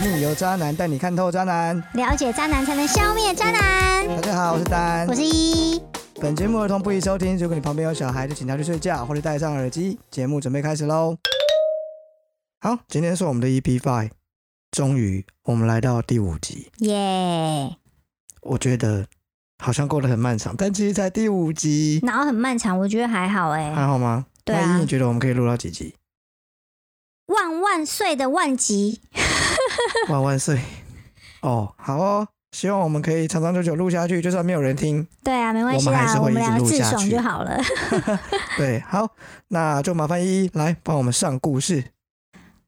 渣男解密，由渣男带你看透渣男。了解渣男才能消灭渣男。大家好，我是丹我。是一，本节目儿童不宜收听，如果你旁边有小孩，就请他去睡觉或者戴上耳机。节目准备开始喽。好，今天是我们的 EP Five，终于我们来到第五集。耶！我觉得好像过得很漫长，但其实才第五集，然后很漫长，我觉得还好哎。还好吗？对啊那依你觉得我们可以录到几集？万万岁的万集，万万岁！哦，好哦，希望我们可以长长久久录下去，就算没有人听。对啊，没关系啊，我们两个自爽去就好了。对，好，那就麻烦依依来帮我们上故事。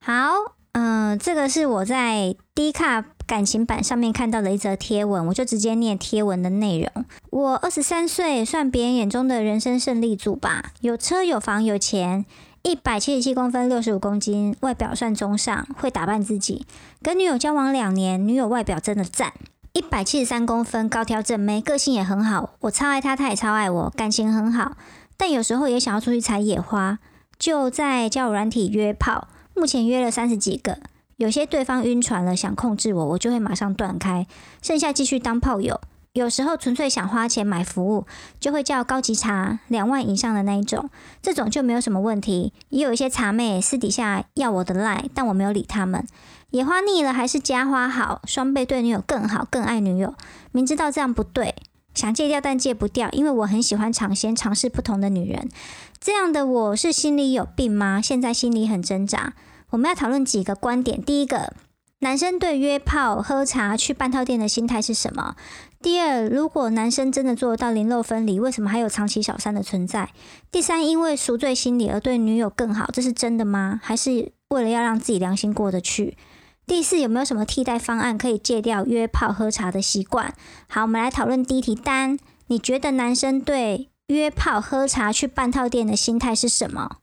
好，嗯、这个是我在 D 卡感情版上面看到的一则贴文，我就直接念贴文的内容。我二十三岁，算别人眼中的人生胜利组吧，有车有房有钱。一百七十七公分，六十五公斤，外表算中上，会打扮自己。跟女友交往两年，女友外表真的赞。一百七十三公分，高挑正妹，个性也很好，我超爱她，她也超爱我，感情很好。但有时候也想要出去采野花，就在交友软体约炮。目前约了三十几个，有些对方晕船了，想控制我，我就会马上断开，剩下继续当炮友。有时候纯粹想花钱买服务，就会叫高级茶，两万以上的那一种，这种就没有什么问题。也有一些茶妹私底下要我的赖，但我没有理他们。野花腻了还是家花好，双倍对女友更好，更爱女友。明知道这样不对，想戒掉但戒不掉，因为我很喜欢尝鲜，尝试不同的女人。这样的我是心里有病吗？现在心里很挣扎。我们要讨论几个观点。第一个，男生对约炮、喝茶、去半套店的心态是什么？第二，如果男生真的做得到零漏分离，为什么还有长期小三的存在？第三，因为赎罪心理而对女友更好，这是真的吗？还是为了要让自己良心过得去？第四，有没有什么替代方案可以戒掉约炮喝茶的习惯？好，我们来讨论第一题单。你觉得男生对约炮喝茶去半套店的心态是什么？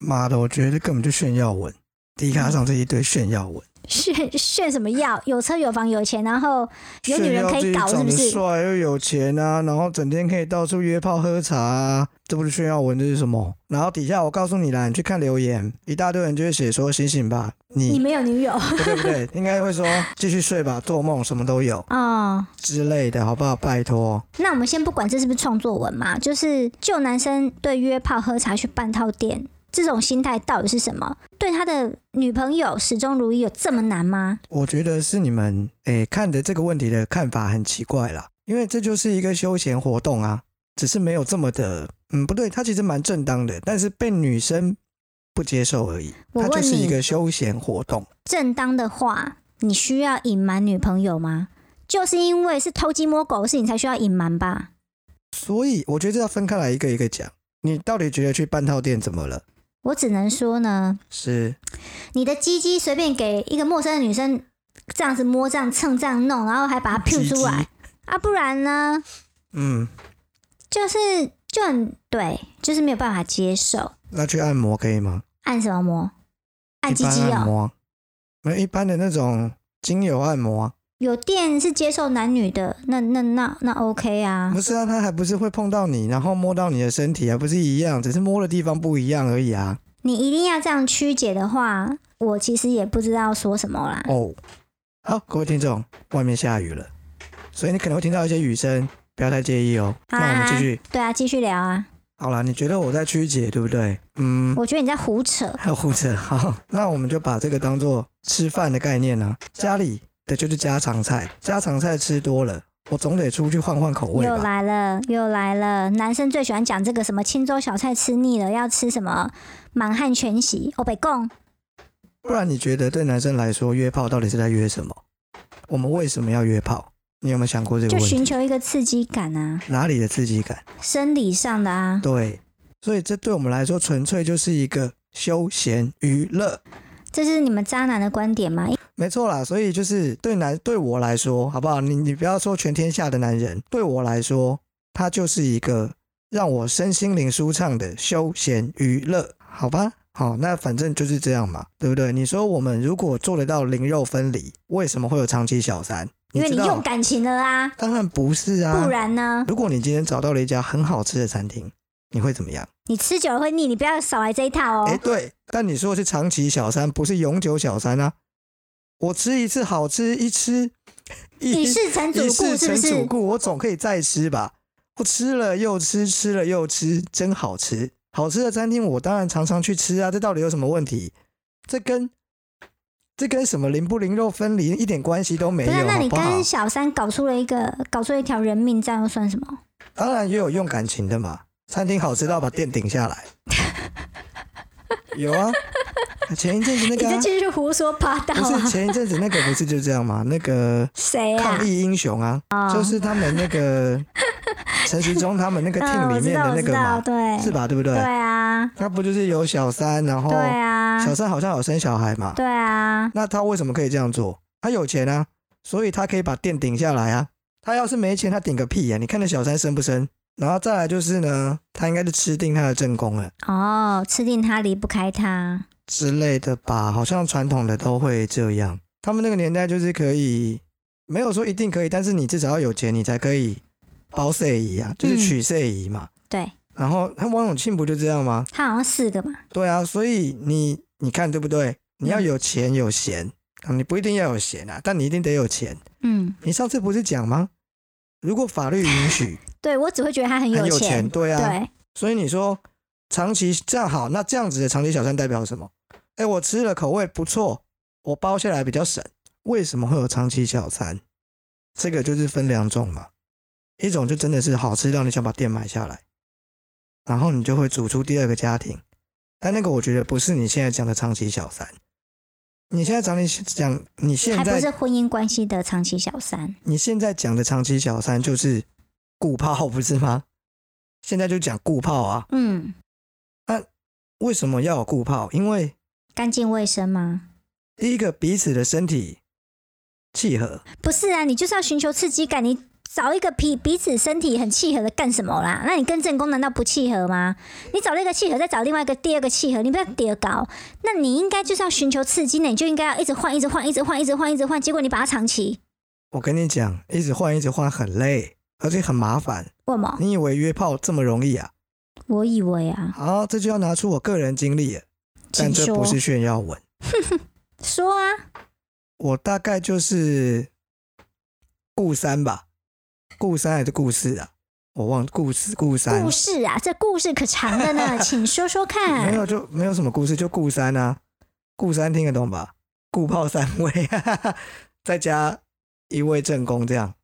妈的，我觉得这根本就炫耀文，迪卡上这一堆炫耀文，炫炫什么耀？有车有房有钱，然后有女人可以搞，是不是？帅又有钱啊，然后整天可以到处约炮喝茶、啊，这不是炫耀文，这是什么？然后底下我告诉你啦，你去看留言，一大堆人就会写说醒醒吧，你你没有女友对不对，应该会说继续睡吧，做梦什么都有哦？之类的，好不好？拜托，那我们先不管这是不是创作文嘛，就是就男生对约炮喝茶去半套店这种心态到底是什么？对他的女朋友始终如一有这么难吗？我觉得是你们诶看的这个问题的看法很奇怪啦，因为这就是一个休闲活动啊，只是没有这么的，嗯，不对，他其实蛮正当的，但是被女生不接受而已。我问它就是一个休闲活动，正当的话，你需要隐瞒女朋友吗？就是因为是偷鸡摸狗的事情才需要隐瞒吧？所以我觉得这要分开来一个一个讲。你到底觉得去半套店怎么了？我只能说呢，是你的鸡鸡随便给一个陌生的女生这样子摸、这样蹭、这样弄，然后还把它鸡出来啊，不然呢，嗯，就是就很对，就是没有办法接受。那去按摩可以吗？按什么摩？按鸡鸡哦。按摩，没有一般的那种精油按摩啊，有电是接受男女的，那那那那 OK 啊不。是啊，他还不是会碰到你，然后摸到你的身体，还不是一样，只是摸的地方不一样而已啊。你一定要这样曲解的话，我其实也不知道说什么啦。哦，好，各位听众，外面下雨了，所以你可能会听到一些雨声，不要太介意哦。好那我们继啊续。对啊，继续聊啊。好啦，你觉得我在曲解，对不对？嗯，我觉得你在胡扯。还 有胡扯。好，那我们就把这个当做吃饭的概念呢、家里的就是家常菜，家常菜吃多了，我总得出去换换口味又吧。来了，又来了！男生最喜欢讲这个什么青州小菜吃腻了，要吃什么满汉全席。欧北贡，不然你觉得对男生来说，约炮到底是在约什么？我们为什么要约炮？你有没有想过这个就问题？寻求一个刺激感啊，哪里的刺激感？生理上的啊。对，所以这对我们来说，纯粹就是一个休闲娱乐。这是你们渣男的观点吗？没错啦，所以就是对男对我来说，好不好？你你不要说全天下的男人，对我来说，他就是一个让我身心灵舒畅的休闲娱乐，好吧？好，那反正就是这样嘛，对不对？你说我们如果做得到灵肉分离，为什么会有长期小三？因为你用感情了啊，当然不是啊，不然呢？如果你今天找到了一家很好吃的餐厅，你会怎么样？你吃久了会腻，你不要少来这一套哦哎、哦。对，但你说的是长期小三，不是永久小三啊。我吃一次好吃，一吃一世成主一顾世是不是？成主顾，我总可以再吃吧？我吃了又吃，吃了又吃，真好吃。好吃的餐厅我当然常常去吃啊，这到底有什么问题？这跟这跟什么灵不灵肉分离一点关系都没有，那你跟？小三搞出了一个搞出了一条人命，这样又算什么？当然也有用感情的嘛，餐厅好吃到把店顶下来。有啊，前一阵子那你个啊、这继续胡说八道不是啊！前一阵子那个不是就这样吗？那个谁啊抗？议英雄啊，哦就是他们那个 陈时中他们那个嗯，team 我知道，里面的那个嘛，对，是吧？对不对？对啊，他不就是有小三，然后对啊，小三好像有生小孩嘛？对啊，那他为什么可以这样做？他有钱啊，所以他可以把店顶下来啊。他要是没钱，他顶个屁呀、你看那小三生不生？然后再来就是呢，他应该是吃定他的正宫了哦，吃定他离不开他，之类的吧？好像传统的都会这样。他们那个年代就是可以，没有说一定可以，但是你至少要有钱，你才可以包摄仪啊，就是娶摄仪嘛。对然后他王永庆不就这样吗？他好像四个嘛，对啊，所以你你看对不对？你要有钱有闲啊，你不一定要有闲啊，但你一定得有钱。嗯，你上次不是讲吗？如果法律允许，对我只会觉得他很很有钱，钱，对啊。对，所以你说长期这样好，那这样子的长期小三代表什么？哎，我吃了口味不错，我包下来比较省。为什么会有长期小三？这个就是分两种嘛，一种就真的是好吃到你想把店买下来，然后你就会组出第二个家庭。但那个我觉得不是你现在讲的长期小三，你现在讲你讲你现在还不是婚姻关系的长期小三，你现在讲的长期小三就是顾炮，不是吗？现在就讲固炮啊。嗯，那为什么要有固炮？因为干净卫生吗？第一个彼此的身体契合，不是啊，你就是要寻求刺激感，你找一个彼彼此身体很契合的干什么啦？那你跟正宫难道不契合吗？你找了一个契合，再找另外一个第二个契合，你不要叠高，那你应该就是要寻求刺激，呢你就应该要一直换，一直换，一直换，一直换，一直换，结果你把它长期，我跟你讲，一直换一直换很累，而且很麻烦。为什么？你以为约炮这么容易啊？我以为啊，好，这就要拿出我个人经历了，但这不是炫耀文。说啊，我大概就是顾三吧，顾三还是顾四啊？我忘顾四顾三故，事啊，这故事可长的呢，请说说看没。有就没有什么故事，就顾三啊，顾三听得懂吧？顾炮三位，再加一位正宫，这样，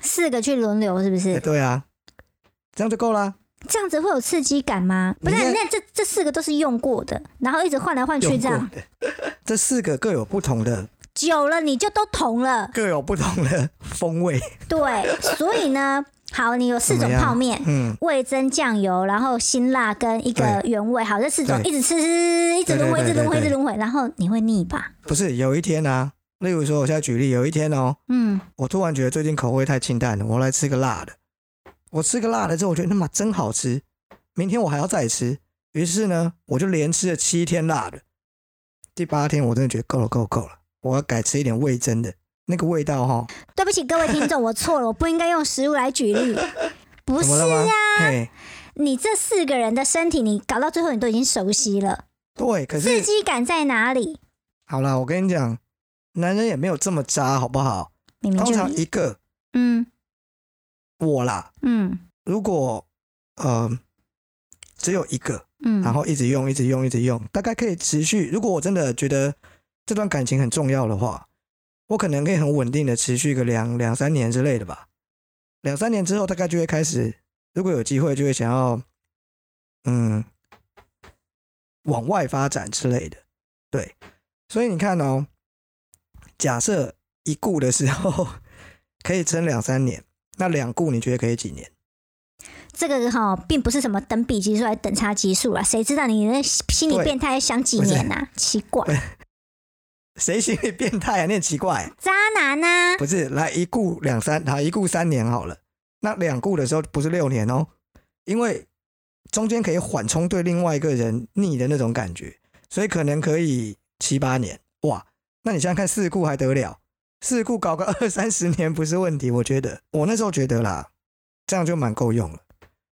四个去轮流是不哎是？对啊，这样就够了。这样子会有刺激感吗？不是，你看那这这四个都是用过的，然后一直换来换去，这样，这四个各有不同的，久了你就都同了。各有不同的 风味。对，所以呢，好，你有四种泡面，嗯，味增、酱油，然后辛辣跟一个原味，好，这四种一直吃，一直轮回，一直轮回，一直轮回，然后你会腻吧？不是，有一天啊，例如说，我现在举例，有一天哦，嗯，我突然觉得最近口味太清淡了，我来吃个辣的。我吃个辣的之后，我觉得他妈真好吃，明天我还要再吃。于是呢，我就连吃了七天辣的。第八天我真的觉得够了，够了，够了，我要改吃一点味增的那个味道哈。对不起各位听众，我错了，我不应该用食物来举例。不是？啊，嘿，你这四个人的身体，你搞到最后你都已经熟悉了，对，可是刺激感在哪里？好了，我跟你讲，男人也没有这么渣，好不好？通明明就常一个嗯我啦，嗯如果呃只有一个，嗯，然后一直用，一直用，一直用，大概可以持续。如果我真的觉得这段感情很重要的话，我可能可以很稳定的持续个两两三年之类的吧。两三年之后，大概就会开始，如果有机会，就会想要嗯往外发展之类的。对，所以你看哦，假设一顾的时候可以撑两三年，那两顾你觉得可以几年？这个哈、并不是什么等比级数来等差级数啦，谁知道你那心理变态想几年呐、奇怪，谁心理变态啊？你很奇怪、渣男呐、不是，来一顾两三，好一顾三年好了。那两顾的时候不是六年哦，因为中间可以缓冲对另外一个人腻的那种感觉，所以可能可以七八年。那你想想看，四顾还得了？四顾搞个二三十年不是问题，我觉得。我那时候觉得啦，这样就蛮够用了。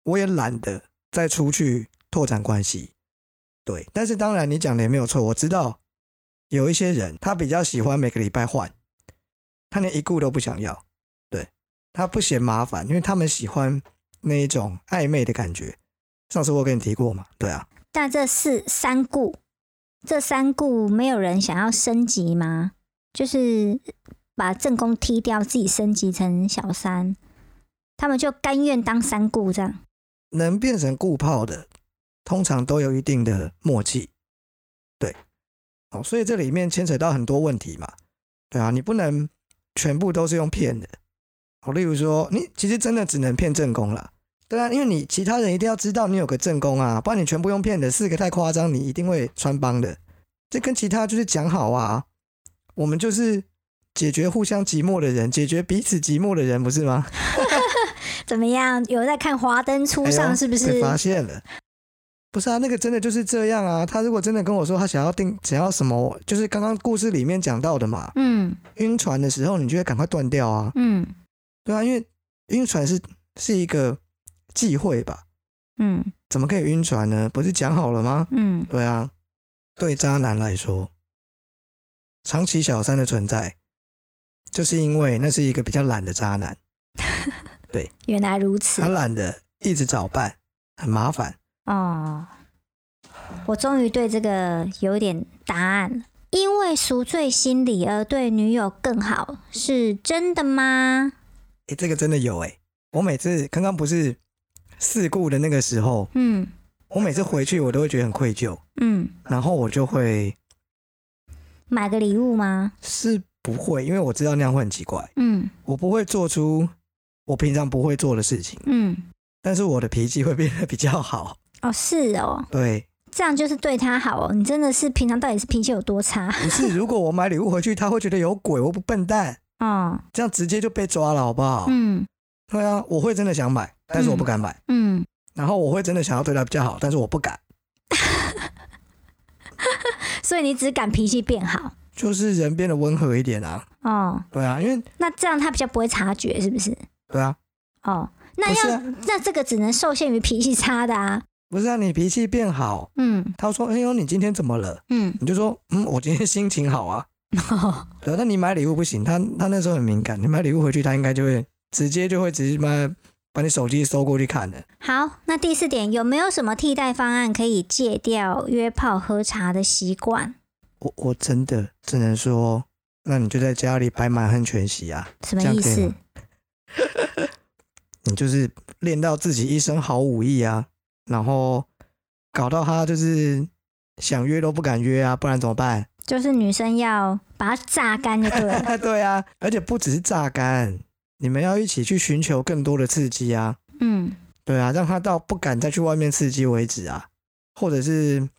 我也懒得再出去拓展关系。对，但是当然你讲的也没有错，我知道有一些人他比较喜欢每个礼拜换，他连一顾都不想要，对他不嫌麻烦，因为他们喜欢那一种暧昧的感觉。上次我跟你提过嘛，对啊，但这四三顾，这三顾没有人想要升级吗？就是把正宫踢掉，自己升级成小三，他们就甘愿当三顾这样。能变成顾炮的，通常都有一定的默契，对，哦，所以这里面牵扯到很多问题嘛，对啊，你不能全部都是用骗的，哦，例如说你其实真的只能骗正宫了，对啊，因为你其他人一定要知道你有个正宫啊，不然你全部用骗的，四个太夸张，你一定会穿帮的，这跟其他就是讲好啊，我们就是解决互相寂寞的人，解决彼此寂寞的人，不是吗？怎么样？有在看《华灯初上》是不是？被发现了。不是啊，那个真的就是这样啊。他如果真的跟我说他想要订，想要什么，就是刚刚故事里面讲到的嘛。嗯晕船的时候，你就会赶快断掉啊。嗯对啊，因为晕船是是一个忌讳吧？嗯怎么可以晕船呢？不是讲好了吗？嗯，对啊，对渣男来说，长期小三的存在，就是因为那是一个比较懒的渣男，对原来如此他懒得一直找伴，很麻烦。哦。我终于对这个有点答案。因为赎罪心理而对女友更好，是真的吗？诶，这个真的有诶。我每次刚刚不是事故的那个时候，嗯我每次回去我都会觉得很愧疚，嗯，然后我就会买个礼物吗？是不会，因为我知道那样会很奇怪，嗯。我不会做出我平常不会做的事情，嗯，但是我的脾气会变得比较好。哦是哦，对，这样就是对他好哦。你真的是平常到底是脾气有多差？不是 如果我买礼物回去，他会觉得有鬼，我不笨蛋，哦，这样直接就被抓了，好不好？嗯。对啊，我会真的想买，但是我不敢买，嗯，然后我会真的想要对他比较好，但是我不敢，所以你只敢脾气变好就是人变得温和一点啊。哦。对啊，因为那这样他比较不会察觉，是不是？对啊，哦，那要、啊，那这个只能受限于脾气差的啊。不是啊，你脾气变好，嗯他说：“哎呦，你今天怎么了？”嗯，你就说：“嗯，我今天心情好啊。”对啊，那你买礼物不行，他他那时候很敏感，你买礼物回去，他应该就会直接就会直接把把你手机收过去看的。好，那第四点有没有什么替代方案可以戒掉约炮喝茶的习惯？我我真的只能说，那你就在家里摆满汉全席啊，什么意思？你就是练到自己一身好武艺啊，然后搞到他就是想约都不敢约啊，不然怎么办？就是女生要把它榨干就对了。对啊，而且不只是榨干，你们要一起去寻求更多的刺激啊。嗯对啊，让他到不敢再去外面刺激为止啊，或者是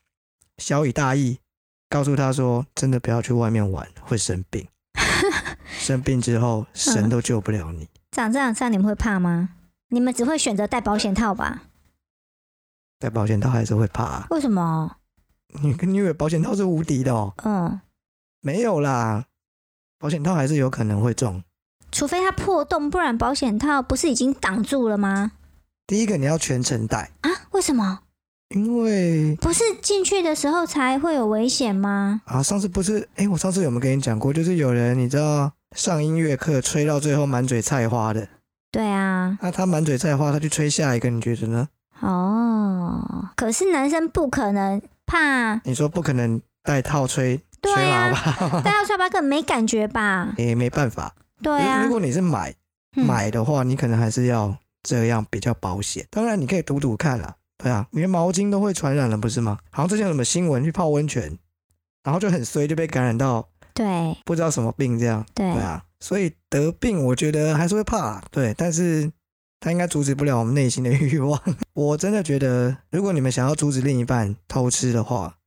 小以大义，告诉他说，真的不要去外面玩，会生病。生病之后，神都救不了你。长这样这样你们会怕吗？你们只会选择戴保险套吧？戴保险套还是会怕、啊，为什么？你你以为保险套是无敌的哦？嗯，没有啦，保险套还是有可能会中。除非它破洞，不然保险套不是已经挡住了吗？第一个你要全程戴，啊？为什么？因为不是进去的时候才会有危险吗？啊，上次不是，哎、我上次有没有跟你讲过？就是有人你知道上音乐课吹到最后满嘴菜花的，对啊，那他满嘴菜花，他去吹下一个，你觉得呢？哦，可是男生不可能怕，你说不可能戴套吹吹对啊喇叭，戴套吹吧根本没感觉吧？也没办法。对啊如，果你是买嗯买的话，你可能还是要这样比较保险。当然，你可以赌赌看啦。对啊，连毛巾都会传染了，不是吗？好像之前有什么新闻去泡温泉，然后就很衰，就被感染到对不知道什么病这样。对对啊，所以得病我觉得还是会怕，对，但是他应该阻止不了我们内心的欲望。我真的觉得，如果你们想要阻止另一半偷吃的话，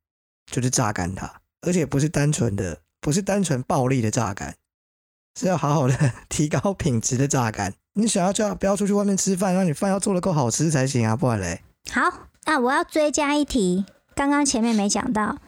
就是榨干他，而且不是单纯的，不是单纯暴力的榨干，是要好好的 提高品质的榨干。你想要叫他不要出去外面吃饭，让你饭要做的够好吃才行啊，不然嘞，好，那我要追加一题，刚刚前面没讲到，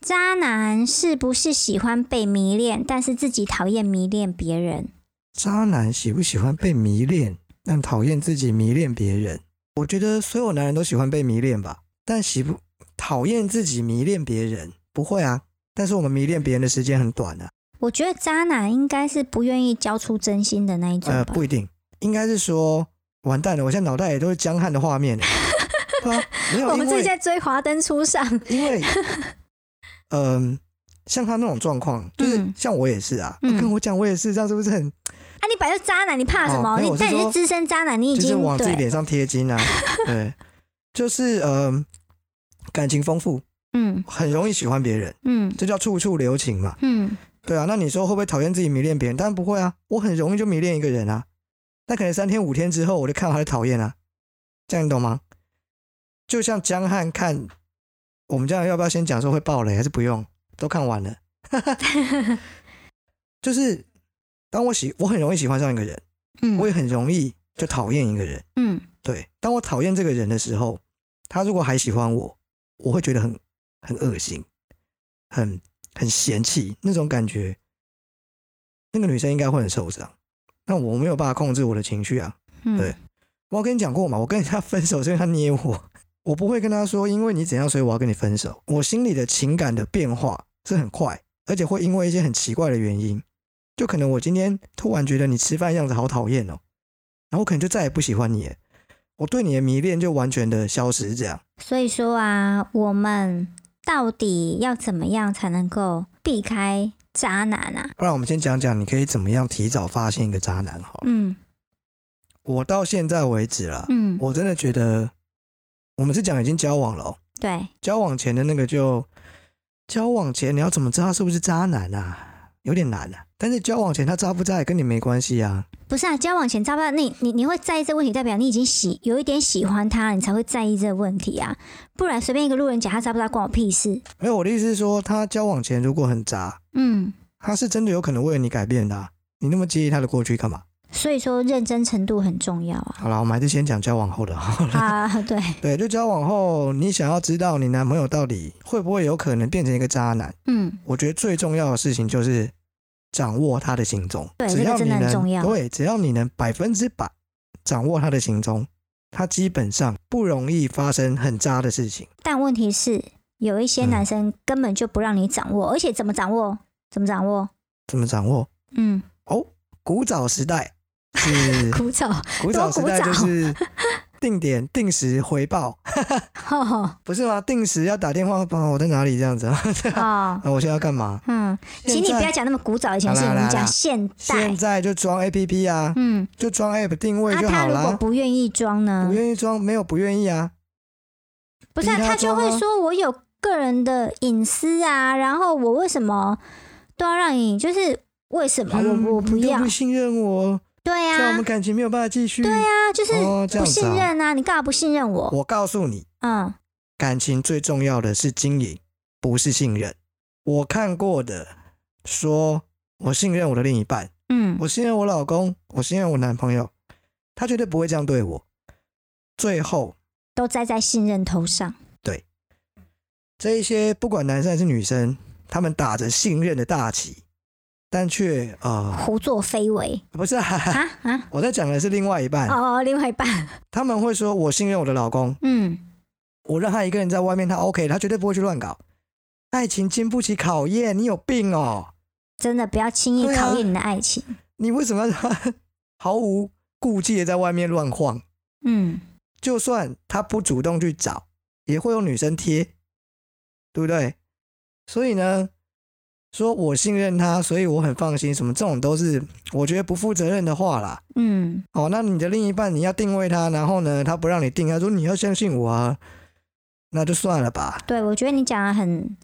渣男是不是喜欢被迷恋，但是自己讨厌迷恋别人？渣男喜不喜欢被迷恋，但讨厌自己迷恋别人？我觉得所有男人都喜欢被迷恋吧，但喜不讨厌自己迷恋别人？不会啊，但是我们迷恋别人的时间很短啊。我觉得渣男应该是不愿意交出真心的那一种呃，不一定，应该是说完蛋了，我现在脑袋也都是江汉的画面。对啊，没有，我们自己在追《华灯初上》，因为，嗯、像他那种状况，就是嗯。像我也是啊，嗯。跟我讲我也是，这样是不是很啊，你本来就渣男，你怕什么？你但你是资深渣男，你已就是经，往自己脸上贴金啊？对，就是嗯、感情丰富，嗯。很容易喜欢别人，嗯。这叫处处留情嘛。嗯，对啊，那你说会不会讨厌自己迷恋别人？当然不会啊，我很容易就迷恋一个人啊。那可能三天五天之后，我就看到他的讨厌啊，这样你懂吗？就像江汉看我们这样，要不要先讲说会爆雷，还是不用？都看完了，就是当我喜，我很容易喜欢上一个人，嗯我也很容易就讨厌一个人。嗯对，当我讨厌这个人的时候，他如果还喜欢我，我会觉得很很恶心，很很嫌弃那种感觉。那个女生应该会很受伤，那我没有办法控制我的情绪啊。嗯，对我跟你讲过嘛，我跟人家分手是因为他捏我，我不会跟他说因为你怎样，所以我要跟你分手。我心里的情感的变化是很快，而且会因为一些很奇怪的原因，就可能我今天突然觉得你吃饭样子好讨厌哦，然后我可能就再也不喜欢你了，我对你的迷恋就完全的消失。这样，所以说啊，我们到底要怎么样才能够避开渣男啊？不然我们先讲讲你可以怎么样提早发现一个渣男好了。嗯我到现在为止啦，嗯，我真的觉得我们是讲已经交往了、哦，对，交往前的那个就交往前你要怎么知道他是不是渣男啊？有点难啊。但是交往前他渣不渣也跟你没关系啊。不是啊，交往前渣不渣？你你你会在意这个问题，代表你已经喜有一点喜欢他，你才会在意这个问题啊。不然随便一个路人甲他渣不渣，关我屁事。没有，我的意思是说，他交往前如果很渣，嗯，他是真的有可能为了你改变的啊、你那么介意他的过去干嘛？所以说认真程度很重要啊。好了，我们还是先讲交往后的好了。啊，对，对，就交往后，你想要知道你男朋友到底会不会有可能变成一个渣男？嗯我觉得最重要的事情就是掌握他的行踪。对这个真只要你能的很重要对，只要你能百分之百掌握他的行踪，他基本上不容易发生很渣的事情。但问题是，有一些嗯男生根本就不让你掌握，而且怎么掌握？怎么掌握？怎么掌握？嗯，哦，古早时代是 古早。古早时代就是定点定时回报，哦 不是吗？定时要打电话，帮我在哪里这样子 啊？我现在要干嘛？嗯，请你不要讲那么古早以前我们讲现代。现在就装 A P P 啊，嗯，就装 App 定位啊，就好他如果。不愿意装呢不？愿意装，没有不愿意啊。不是、啊，他他就会说我有个人的隐私啊，然后我为什么都要让你？就是为什么嗯我我不要你不？信任我，对这样我啊们，感情没有办法继续。对啊，就是不。信任啊！你干嘛不信任我？我告诉你，嗯感情最重要的是经营，不是信任。我看过的说，我信任我的另一半，嗯我信任我老公，我信任我男朋友，他绝对不会这样对我。最后，都栽在信任头上。对这一些不管男生还是女生，他们打着信任的大旗，但却呃，胡作非为不是、啊，啊啊！我在讲的是另外一半，哦，另外一半，他们会说我信任我的老公，嗯，我让他一个人在外面，他 OK，他绝对不会去乱搞。爱情经不起考验，你有病哦！真的不要轻易考验你的爱情。你为什么要 毫无顾忌的在外面乱晃？嗯，就算他不主动去找，也会有女生贴，对不对？所以呢，说我信任他，所以我很放心，什么这种都是我觉得不负责任的话啦。嗯，哦，那你的另一半你要定位他，然后呢，他不让你定，他说你要相信我啊，那就算了吧。对，我觉得你讲的很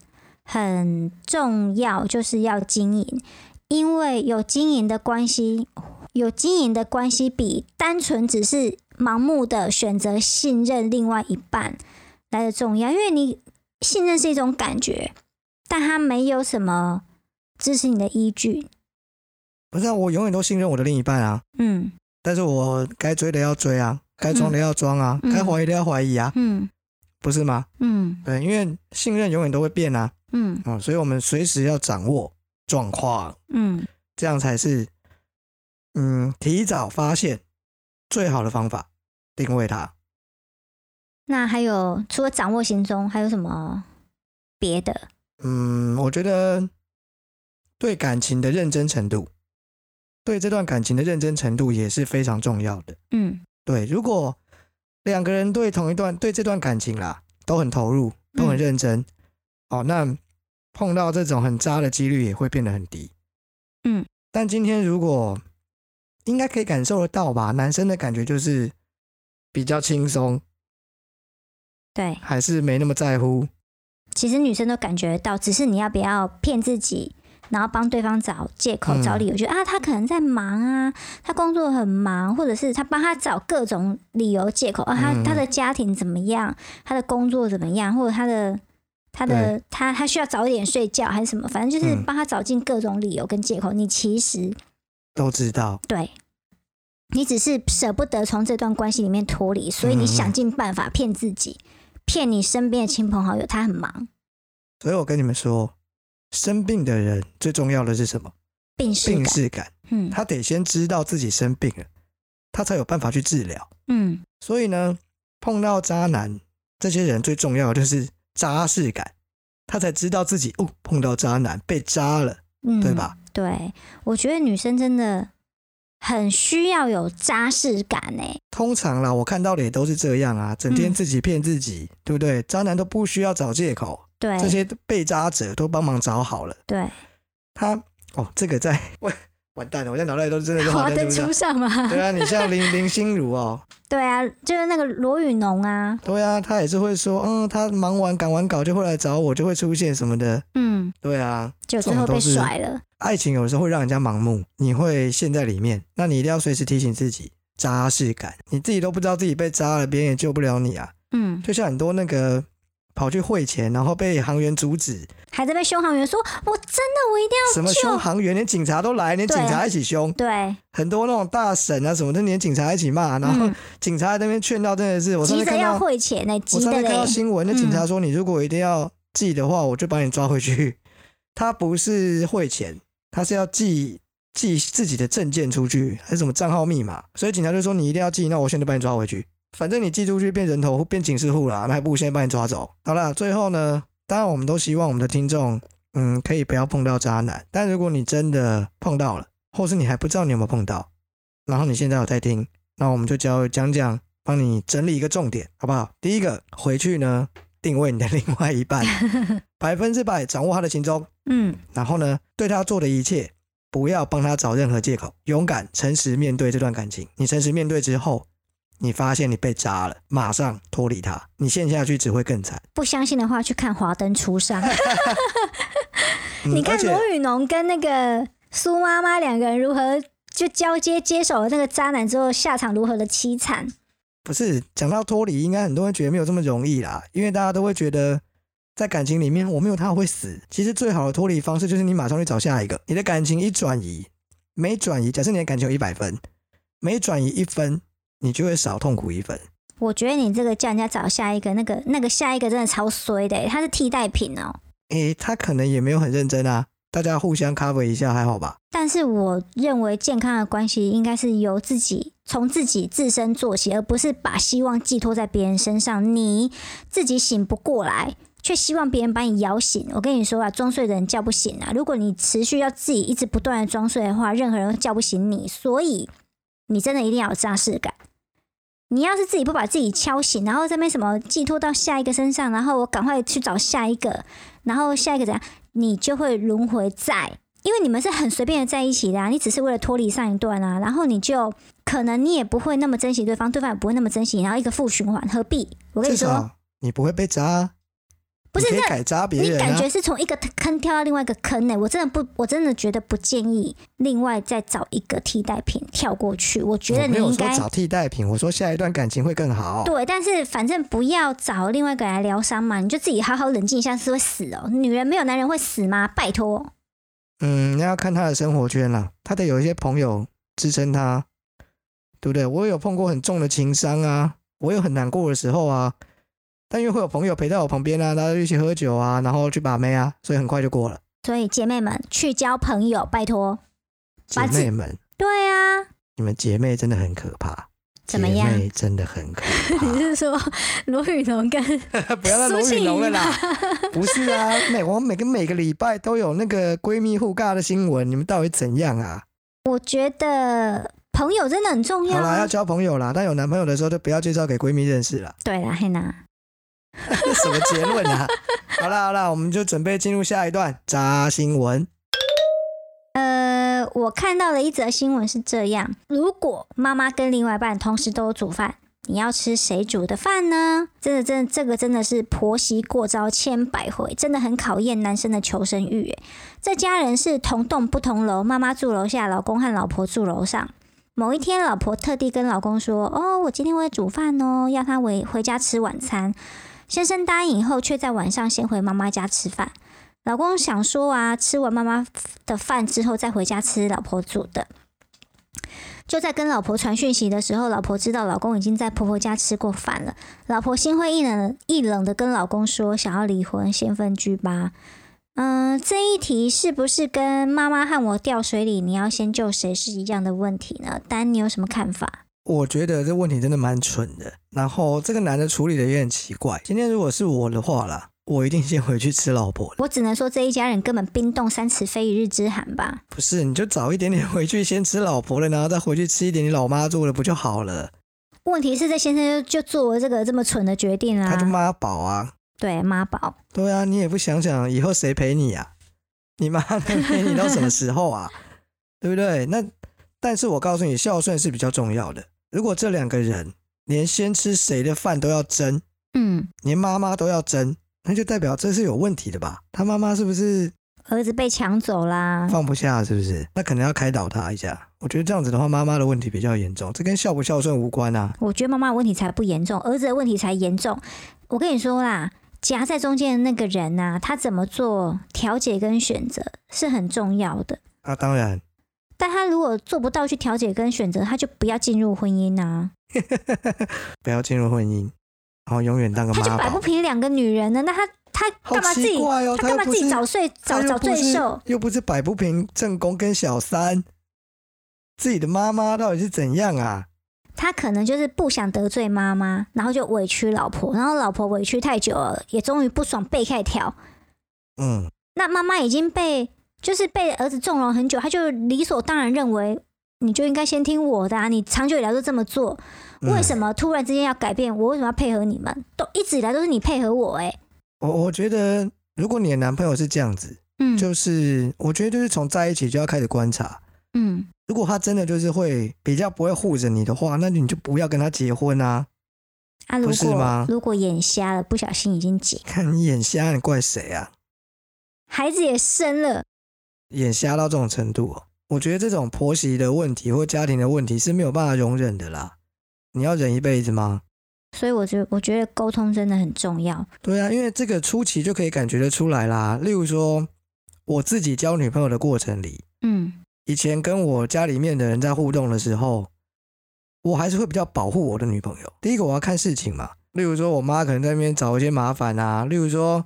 很重要，就是要经营，因为有经营的关系，有经营的关系比单纯只是盲目的选择信任另外一半来的重要，因为你信任是一种感觉，但他没有什么支持你的依据。不是、啊，我永远都信任我的另一半啊，嗯但是我该追的要追啊，该装的要装啊，嗯该怀疑的要怀疑啊，嗯不是吗？嗯对，因为信任永远都会变啊，嗯哦，所以我们随时要掌握状况，嗯，这样才是嗯提早发现最好的方法，定位它。那还有除了掌握行踪，还有什么别的？嗯，我觉得对感情的认真程度，对这段感情的认真程度也是非常重要的。嗯对，如果两个人对同一段对这段感情啦都很投入，都很嗯认真，哦，那碰到这种很渣的几率也会变得很低。嗯，但今天如果应该可以感受得到吧，男生的感觉就是比较轻松，对，还是没那么在乎。其实女生都感觉到，只是你要不要骗自己，然后帮对方找借口、嗯。找理由，觉得啊他可能在忙啊，他工作很忙，或者是他帮他找各种理由借口啊，他嗯。他的家庭怎么样，他的工作怎么样，或者他的。他的他他需要早一点睡觉还是什么，反正就是嗯。帮他找尽各种理由跟借口。你其实都知道，对，你只是舍不得从这段关系里面脱离，所以你想尽办法骗自己，骗你身边的亲朋好友，他很忙，所以我跟你们说，生病的人最重要的是什么？病病逝感，嗯。他得先知道自己生病了，他才有办法去治疗。嗯。所以呢，碰到渣男这些人最重要的就是渣势感，他才知道自己哦碰到渣男被渣了，嗯，对吧？对，我觉得女生真的很需要有扎实感欸呢。通常啦，我看到的也都是这样啊，整天嗯自己骗自己，对不对？渣男都不需要找借口，对，这些被渣者都帮忙找好了。对，他哦，这个在完 完蛋了，我现在脑袋里都真的是华灯华灯初初上吗？对啊，你像林林心如哦，对啊，就是那个罗宇农啊，对啊，他也是会说，嗯，他忙完赶完稿就会来找我，就会出现什么的。嗯，对啊，就最后被甩了。爱情有时候会让人家盲目，你会陷在里面，那你一定要随时提醒自己扎实感，你自己都不知道自己被扎了，别人也救不了你啊。嗯，就像很多那个跑去汇钱，然后被航员阻止，还在被凶航员说：“我真的，我一定要什么凶航员，连警察都来，连警察一起凶要。”对，很多那种大婶啊什么的，连警察一起骂，然后嗯警察在那边劝到，真的是我上急着要汇钱呢，我急的上次看到。新闻，那警察说，你如果一定要寄的话，我就把你抓回去。他不是汇钱，他是要寄寄自己的证件出去，还是什么账号密码？所以警察就说你一定要寄，那我现在把你抓回去。反正你寄出去变人头变警示户啦，那还不如先把你抓走。好了，最后呢，当然我们都希望我们的听众，嗯，可以不要碰到渣男。但如果你真的碰到了，或是你还不知道你有没有碰到，然后你现在有在听，那我们就教讲讲，帮你整理一个重点，好不好？第一个，回去呢定位你的另外一半，百分之百掌握他的行踪，嗯，然后呢，对他做的一切，不要帮他找任何借口，勇敢、诚实面对这段感情。你诚实面对之后，你发现你被渣了，马上脱离他，你陷下去只会更惨。不相信的话，去看《华灯初上》嗯你看罗宇农跟那个苏妈妈两个人如何就交接接手了那个渣男之后，下场如何的凄惨。不是讲到脱离，应该很多人觉得没有这么容易啦，因为大家都会觉得在感情里面我没有他我会死。其实最好的脱离方式就是你马上去找下一个，你的感情一转移，每转移，假设你的感情有一百分，每转移一分，你就会少痛苦一分。我觉得你这个叫人家找下一个，那个那个下一个真的超衰的，他是替代品哦。诶，他可能也没有很认真啊，大家互相 cover 一下还好吧？但是我认为健康的关系应该是由自己从自己自身做起，而不是把希望寄托在别人身上。你自己醒不过来，却希望别人把你摇醒。我跟你说啊，装睡的人叫不醒啊。如果你持续要自己一直不断的装睡的话，任何人都叫不醒你。所以你真的一定要有扎实感。你要是自己不把自己敲醒，然后这边什么寄托到下一个身上，然后我赶快去找下一个，然后下一个怎样，你就会轮回在因为你们是很随便的在一起的啊，你只是为了脱离上一段啊，然后你就可能你也不会那么珍惜对方，对方也不会那么珍惜，然后一个负循环，何必？我跟你说，你不会被渣，不是你可以改扎别人啊你感觉。是从一个坑跳到另外一个坑呢、我真的不，我真的觉得不建议另外再找一个替代品跳过去。我觉得你应该找替代品，我说下一段感情会更好。对，但是反正不要找另外一个人来疗伤嘛，你就自己好好冷静一下，是会死哦。女人没有男人会死吗？拜托，嗯，那要看他的生活圈啦，他得有一些朋友支撑他，对不对？我有碰过很重的情伤啊，我有很难过的时候啊，但因为会有朋友陪在我旁边啊，大家一起喝酒啊，然后去把妹啊，所以很快就过了。所以姐妹们去交朋友，拜托。姐妹们，对啊，你们姐妹真的很可怕。怎么样姐妹真的很可怕。你是说罗宇农跟 不要再罗宇龙了啦，不是啊，每我每个每个礼拜都有那个闺蜜互尬的新闻，你们到底怎样啊？我觉得朋友真的很重要好啦，要啊。交朋友啦，但有男朋友的时候就不要介绍给闺蜜认识了。对啦，黑娜，这 什么结论啊？好啦好啦，我们就准备进入下一段扎新闻。呃，我看到的一则新闻是这样：如果妈妈跟另外一半同时都有煮饭，你要吃谁煮的饭呢？真的，真的，这个真的是婆媳过招千百回，真的很考验男生的求生欲。诶，这家人是同栋不同楼，妈妈住楼下，老公和老婆住楼上。某一天，老婆特地跟老公说：“哦，我今天会煮饭哦，要他回回家吃晚餐。”先生答应以后，却在晚上先回妈妈家吃饭。老公想说啊，吃完妈妈的饭之后再回家吃老婆煮的。就在跟老婆传讯息的时候，老婆知道老公已经在婆婆家吃过饭了。老婆心灰意冷，意冷的跟老公说想要离婚，先分居吧。嗯、这一题是不是跟妈妈和我掉水里，你要先救谁是一样的问题呢？丹，你有什么看法？我觉得这问题真的蛮蠢的，然后这个男的处理的也很奇怪。今天如果是我的话啦，我一定先回去吃老婆的。我只能说这一家人根本冰冻三尺非一日之寒吧。不是，你就早一点点回去先吃老婆了，然后再回去吃一点你老妈做的不就好了？问题是这先生就就做了这个这么蠢的决定啊、他就妈宝啊，对妈宝。对啊，你也不想想以后谁陪你啊？你妈 能陪你到什么时候啊？对不对？那但是我告诉你，孝顺是比较重要的。如果这两个人连先吃谁的饭都要争，嗯，连妈妈都要争，那就代表这是有问题的吧？他妈妈是不是儿子被抢走啦。放不下？是不是？那可能要开导他一下。我觉得这样子的话，妈妈的问题比较严重，这跟孝不孝顺无关啊。我觉得妈妈的问题才不严重，儿子的问题才严重。我跟你说啦，夹在中间的那个人呐、他怎么做调解跟选择是很重要的。啊，当然，但他如果做不到去调解跟选择，他就不要进入婚姻啊，不要进入婚姻，然后永远当个妈他就摆不。平两个女人呢。那他他好干嘛自己？哦，他干嘛自己又不是早睡早早又不是罪受？又不是摆不平正宫跟小三，自己的妈妈到底是怎样啊？他可能就是不想得罪妈妈，然后就委屈老婆，然后老婆委屈太久了，也终于不爽背开挑。嗯，那妈妈已经被就是被儿子纵容很久，他就理所当然认为你就应该先听我的啊，你长久以来都这么做，嗯为什么突然之间要改变？我为什么要配合你们？都一直以来都是你配合我、欸，我我觉得，如果你的男朋友是这样子，嗯，就是我觉得就是从在一起就要开始观察。嗯，如果他真的就是会比较不会护着你的话，那你就不要跟他结婚啊！啊，如不是吗果如果眼瞎了，不小心已经结，看你眼瞎，你怪谁啊？孩子也生了，眼瞎到这种程度哦，我觉得这种婆媳的问题或家庭的问题是没有办法容忍的啦。你要忍一辈子吗？所以我觉得我觉得沟通真的很重要。对啊，因为这个初期就可以感觉得出来啦。例如说，我自己交女朋友的过程里，嗯以前跟我家里面的人在互动的时候，我还是会比较保护我的女朋友。第一个，我要看事情嘛，例如说我妈可能在那边找一些麻烦啊，例如说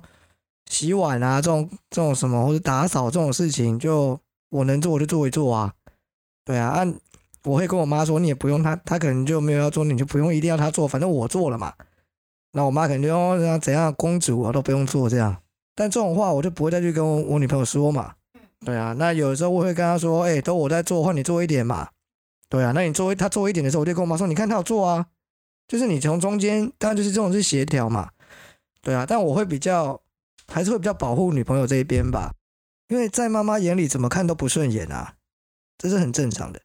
洗碗啊这种这种什么，或者打扫这种事情，就我能做我就做一做啊。对啊，按我会跟我妈说，你也不用她，她可能就没有要做，你就不用一定要她做，反正我做了嘛。那我妈可能就哦怎样怎样，公主我都不用做这样。但这种话我就不会再去跟我我女朋友说嘛。对啊，那有的时候我会跟她说，哎、都我在做，换你做一点嘛。对啊，那你做她做一点的时候，我就跟我妈说，你看她有做啊，就是你从中间，当然就是这种是协调嘛。对啊，但我会比较还是会比较保护女朋友这一边吧，因为在妈妈眼里怎么看都不顺眼啊，这是很正常的。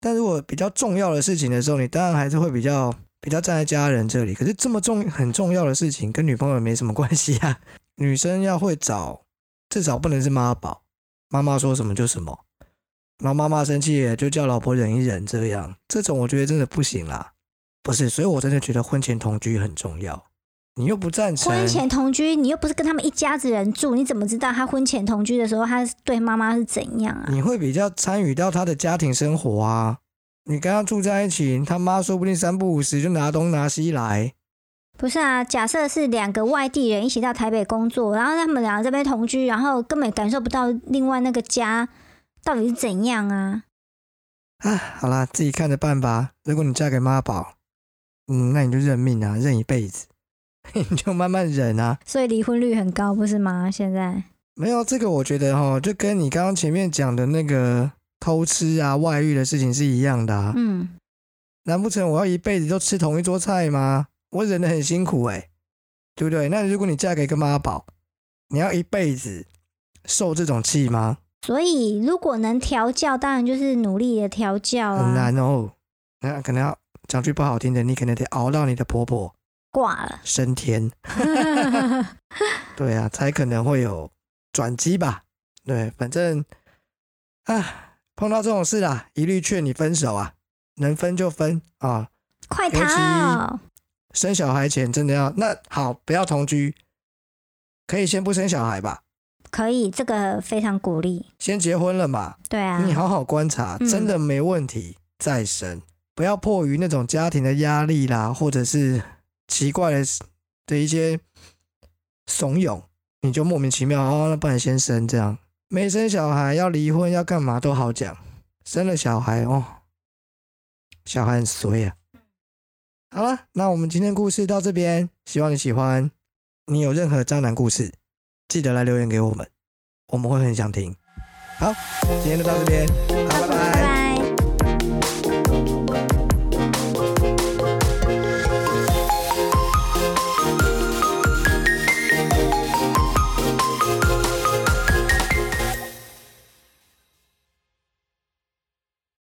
但如果比较重要的事情的时候，你当然还是会比较比较站在家人这里。可是这么重很重要的事情，跟女朋友没什么关系啊。女生要会找，至少不能是妈宝，妈妈说什么就什么，然后妈妈生气就叫老婆忍一忍，这样这种我觉得真的不行啦。不是，所以我真的觉得婚前同居很重要。你又不赞成，婚前同居，你又不是跟他们一家子人住，你怎么知道他婚前同居的时候，他对妈妈是怎样啊？你会比较参与到他的家庭生活啊。你跟他住在一起，他妈说不定三不五时就拿东拿西来。不是啊，假设是两个外地人一起到台北工作，然后他们两个这边同居，然后根本感受不到另外那个家到底是怎样啊？啊，好啦，自己看着办吧。如果你嫁给妈宝，嗯，那你就认命啊，认一辈子，你就慢慢忍啊。所以离婚率很高，不是吗？现在没有这个，我觉得哈，就跟你刚刚前面讲的那个偷吃啊、外遇的事情是一样的啊。嗯，难不成我要一辈子都吃同一桌菜吗？我忍得很辛苦哎、对不对？那如果你嫁给一个妈宝，你要一辈子受这种气吗？所以如果能调教，当然就是努力的调教啊。很难哦。那可能要讲句不好听的，你可能得熬到你的婆婆挂了。升天，对啊，才可能会有转机吧。对，反正啊，碰到这种事啦，一律劝你分手啊，能分就分啊。快逃！生小孩前真的要那好，不要同居，可以先不生小孩吧，可以，这个非常鼓励。先结婚了嘛，对啊，你好好观察，嗯真的没问题再生，不要迫于那种家庭的压力啦，或者是奇怪的的一些怂恿，你就莫名其妙哦，那不然先生这样，没生小孩要离婚要干嘛都好讲，生了小孩哦，小孩很衰啊。好了，那我们今天故事到这边，希望你喜欢。你有任何渣男故事，记得来留言给我们，我们会很想听。好，今天就到这边，拜拜。